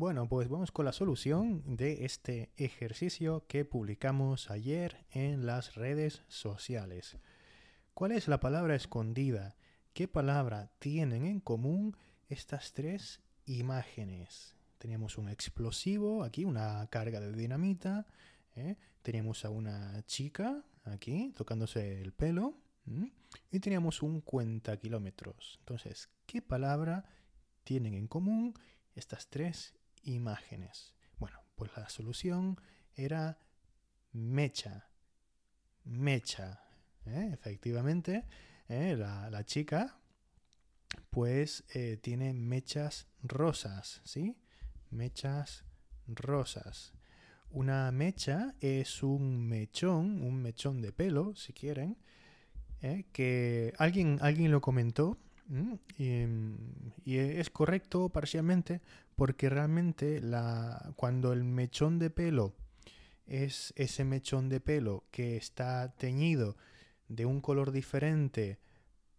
Bueno, pues vamos con la solución de este ejercicio que publicamos ayer en las redes sociales. ¿Cuál es la palabra escondida? ¿Qué palabra tienen en común estas tres imágenes? Teníamos un explosivo, aquí una carga de dinamita. ¿eh? Teníamos a una chica aquí tocándose el pelo. Y teníamos un cuenta kilómetros. Entonces, ¿qué palabra tienen en común estas tres imágenes? Bueno, pues la solución era mecha. Mecha. ¿eh? Efectivamente, ¿eh? la, chica pues eh, tiene mechas rosas, ¿sí? Mechas rosas. Una mecha es un mechón, un mechón de pelo, si quieren, que alguien, alguien lo comentó y, es correcto parcialmente porque realmente la, cuando el mechón de pelo es ese mechón de pelo que está teñido de un color diferente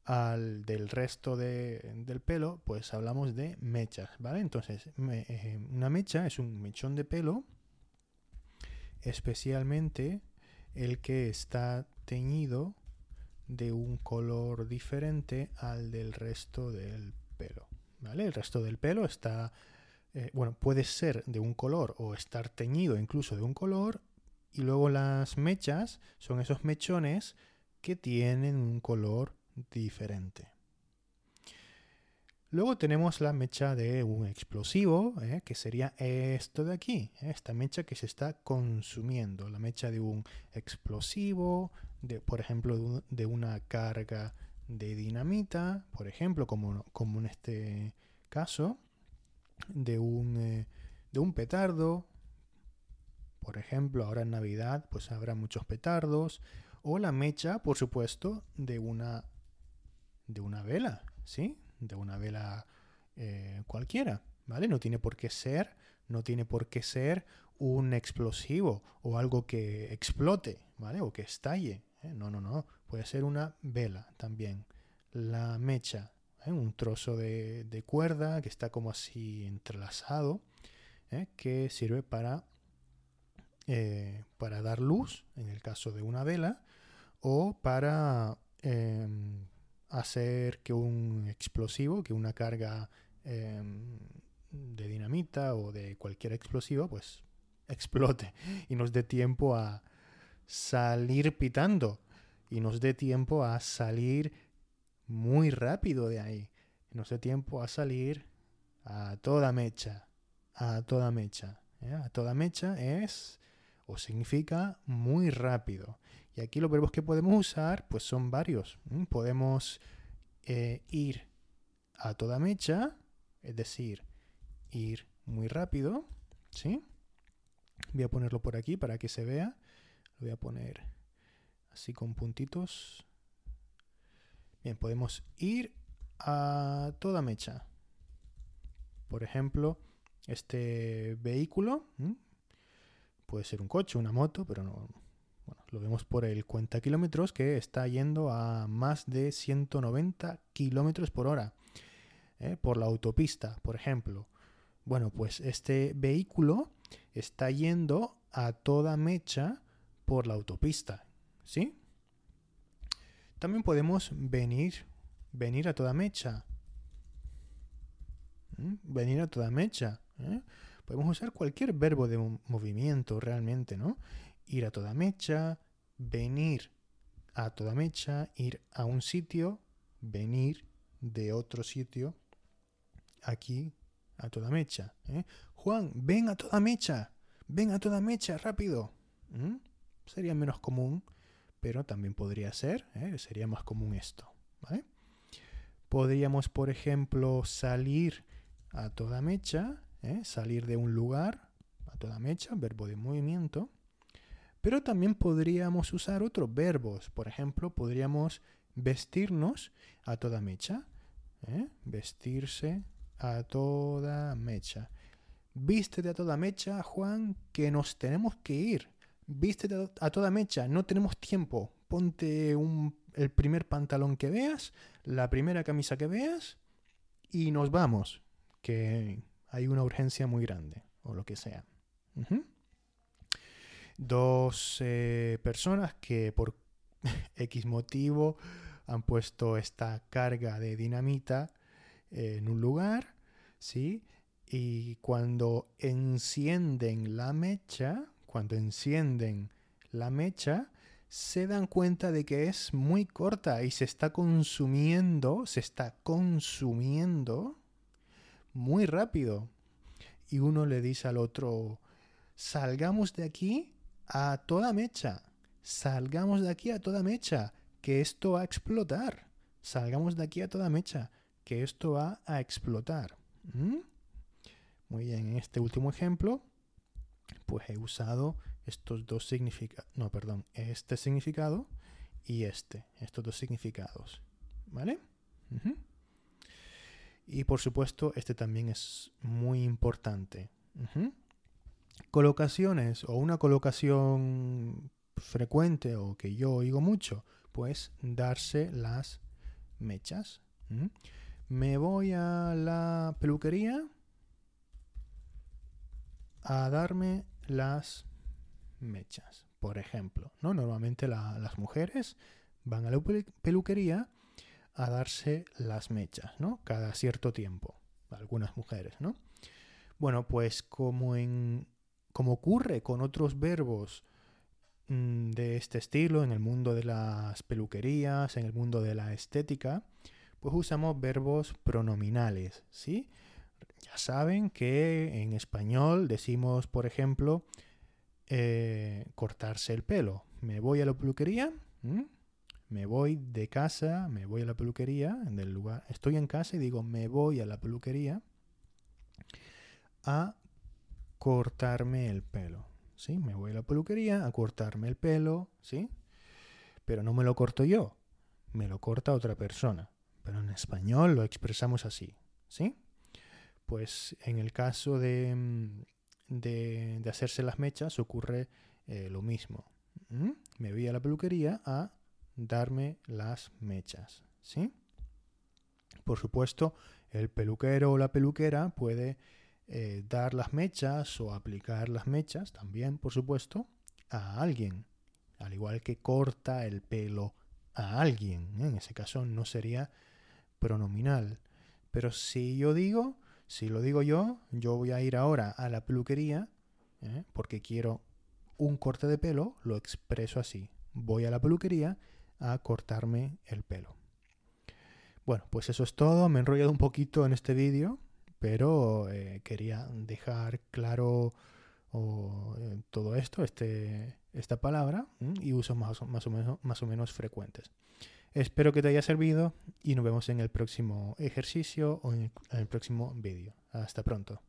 al del resto del pelo, pues hablamos de mechas, ¿vale? Entonces, eh, una mecha es un mechón de pelo, especialmente el que está teñido de un color diferente al del resto del pelo, ¿vale? El resto del pelo está, eh, bueno, puede ser de un color o estar teñido incluso de un color, y luego las mechas son esos mechones que tienen un color diferente. Luego tenemos la mecha de un explosivo, ¿eh? que sería esto de aquí, ¿eh? esta mecha que se está consumiendo, la mecha de un explosivo, de, por ejemplo, de, una carga de dinamita, por ejemplo, como, como en este caso, de un, eh, de un petardo, por ejemplo, ahora en Navidad pues habrá muchos petardos, o la mecha, por supuesto, de una, de una vela, ¿sí? De una vela eh, cualquiera, ¿vale? No tiene por qué ser, no tiene por qué ser un explosivo o algo que explote, ¿vale? O que estalle. ¿eh? No, no, no. Puede ser una vela también. La mecha, ¿eh? un trozo de, de, cuerda que está como así entrelazado, que sirve para para dar luz, en el caso de una vela, o para em, hacer que un explosivo, que una carga em, de dinamita o de cualquier explosivo, pues explote y nos dé tiempo a salir pitando y nos dé tiempo a salir muy rápido de ahí. Nos dé tiempo a salir a toda mecha, a toda mecha. ¿eh? A toda mecha es o significa muy rápido. Y aquí los verbos que podemos usar pues son varios. Podemos eh, ir a toda mecha, es decir, ir muy rápido. ¿sí? Voy a ponerlo por aquí para que se vea. Lo voy a poner así con puntitos. Bien, podemos ir a toda mecha. Por ejemplo, este vehículo puede ser un coche, una moto, pero no, lo vemos por el cuenta kilómetros que está yendo a más de 190 kilómetros por hora. ¿eh? Por la autopista, por ejemplo. Bueno, pues este vehículo está yendo a toda mecha por la autopista. ¿Sí? También podemos venir, venir a toda mecha. ¿Mm? Venir a toda mecha. ¿eh? Podemos usar cualquier verbo de movimiento realmente, ¿no? ir a toda mecha, venir a toda mecha, ir a un sitio, venir de otro sitio, aquí a toda mecha. ¿eh? Juan, ven a toda mecha, ven a toda mecha, rápido. ¿Mm? Sería menos común, pero también podría ser, ¿eh? sería más común esto. Podríamos, por ejemplo, salir a toda mecha, ¿eh? salir de un lugar a toda mecha, verbo de movimiento. Pero también podríamos usar otros verbos. Por ejemplo, podríamos vestirnos a toda mecha. ¿eh? Vestirse a toda mecha. Vístete a toda mecha, Juan, que nos tenemos que ir. Vístete a toda mecha, no tenemos tiempo. Ponte el primer pantalón que veas, la primera camisa que veas y nos vamos. Que hay una urgencia muy grande o lo que sea. Dos eh, personas que por X motivo han puesto esta carga de dinamita en un lugar, ¿sí? Y cuando encienden la mecha, cuando encienden la mecha, se dan cuenta de que es muy corta y se está consumiendo, se está consumiendo muy rápido. Y uno le dice al otro, salgamos de aquí a toda mecha, salgamos de aquí a toda mecha, que esto va a explotar. Salgamos de aquí a toda mecha, que esto va a explotar. Muy bien, en este último ejemplo, pues he usado estos dos significados, no, perdón, este significado y este, estos dos significados, ¿vale? Y por supuesto, este también es muy importante. Colocaciones o una colocación frecuente o que yo oigo mucho, pues darse las mechas. Me voy a la peluquería a darme las mechas, por ejemplo. ¿no? Normalmente las mujeres van a la peluquería a darse las mechas, ¿no? Cada cierto tiempo. Algunas mujeres, ¿no? Bueno, pues como en. como ocurre con otros verbos mm, de este estilo en el mundo de las peluquerías, en el mundo de la estética, pues usamos verbos pronominales, ¿sí? Ya saben que en español decimos, por ejemplo, eh, cortarse el pelo. Me voy a la peluquería, me voy de casa, me voy a la peluquería, del lugar, estoy en casa y digo, me voy a la peluquería a cortarme el pelo. ¿Sí? Me voy a la peluquería a cortarme el pelo, ¿sí? Pero no me lo corto yo, me lo corta otra persona. Pero en español lo expresamos así, ¿sí? Pues en el caso de, mm, de, hacerse las mechas ocurre eh, lo mismo. Me voy a la peluquería a darme las mechas. ¿sí? Por supuesto, el peluquero o la peluquera puede eh, dar las mechas o aplicar las mechas también, por supuesto, a alguien. Al igual que corta el pelo a alguien. ¿eh? En ese caso no sería pronominal. Pero si yo digo, si lo digo yo, yo voy a ir ahora a la peluquería ¿eh? porque quiero un corte de pelo, lo expreso así. Voy a la peluquería a cortarme el pelo. Bueno, pues eso es todo. Me he enrollado un poquito en este vídeo, pero eh, quería dejar claro eh, todo esto, este, esta palabra, y usos más, o menos frecuentes. Espero que te haya servido y nos vemos en el próximo ejercicio o en el próximo vídeo. Hasta pronto.